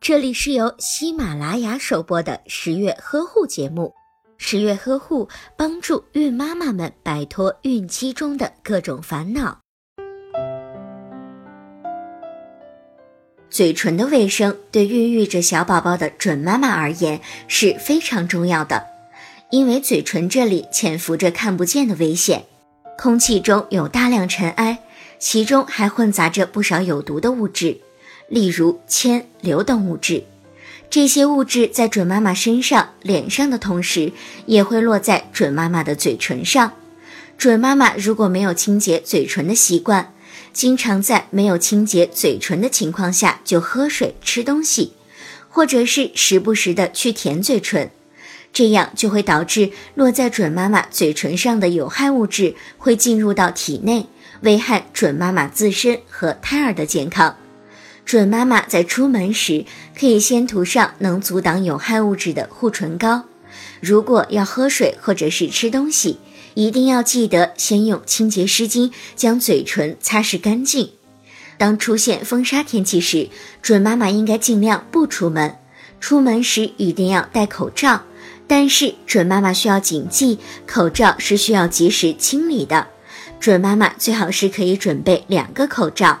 这里是由喜马拉雅首播的十月呵护节目。十月呵护帮助孕妈妈们摆脱孕期中的各种烦恼。嘴唇的卫生对孕育着小宝宝的准妈妈而言是非常重要的，因为嘴唇这里潜伏着看不见的危险。空气中有大量尘埃，其中还混杂着不少有毒的物质。例如铅、硫等物质，这些物质在准妈妈身上、脸上的同时，也会落在准妈妈的嘴唇上。准妈妈如果没有清洁嘴唇的习惯，经常在没有清洁嘴唇的情况下就喝水、吃东西，或者是时不时的去舔嘴唇，这样就会导致落在准妈妈嘴唇上的有害物质会进入到体内，危害准妈妈自身和胎儿的健康。准妈妈在出门时可以先涂上能阻挡有害物质的护唇膏。如果要喝水或者是吃东西，一定要记得先用清洁湿巾将嘴唇擦拭干净。当出现风沙天气时，准妈妈应该尽量不出门。出门时一定要戴口罩，但是准妈妈需要谨记，口罩是需要及时清理的。准妈妈最好是可以准备两个口罩。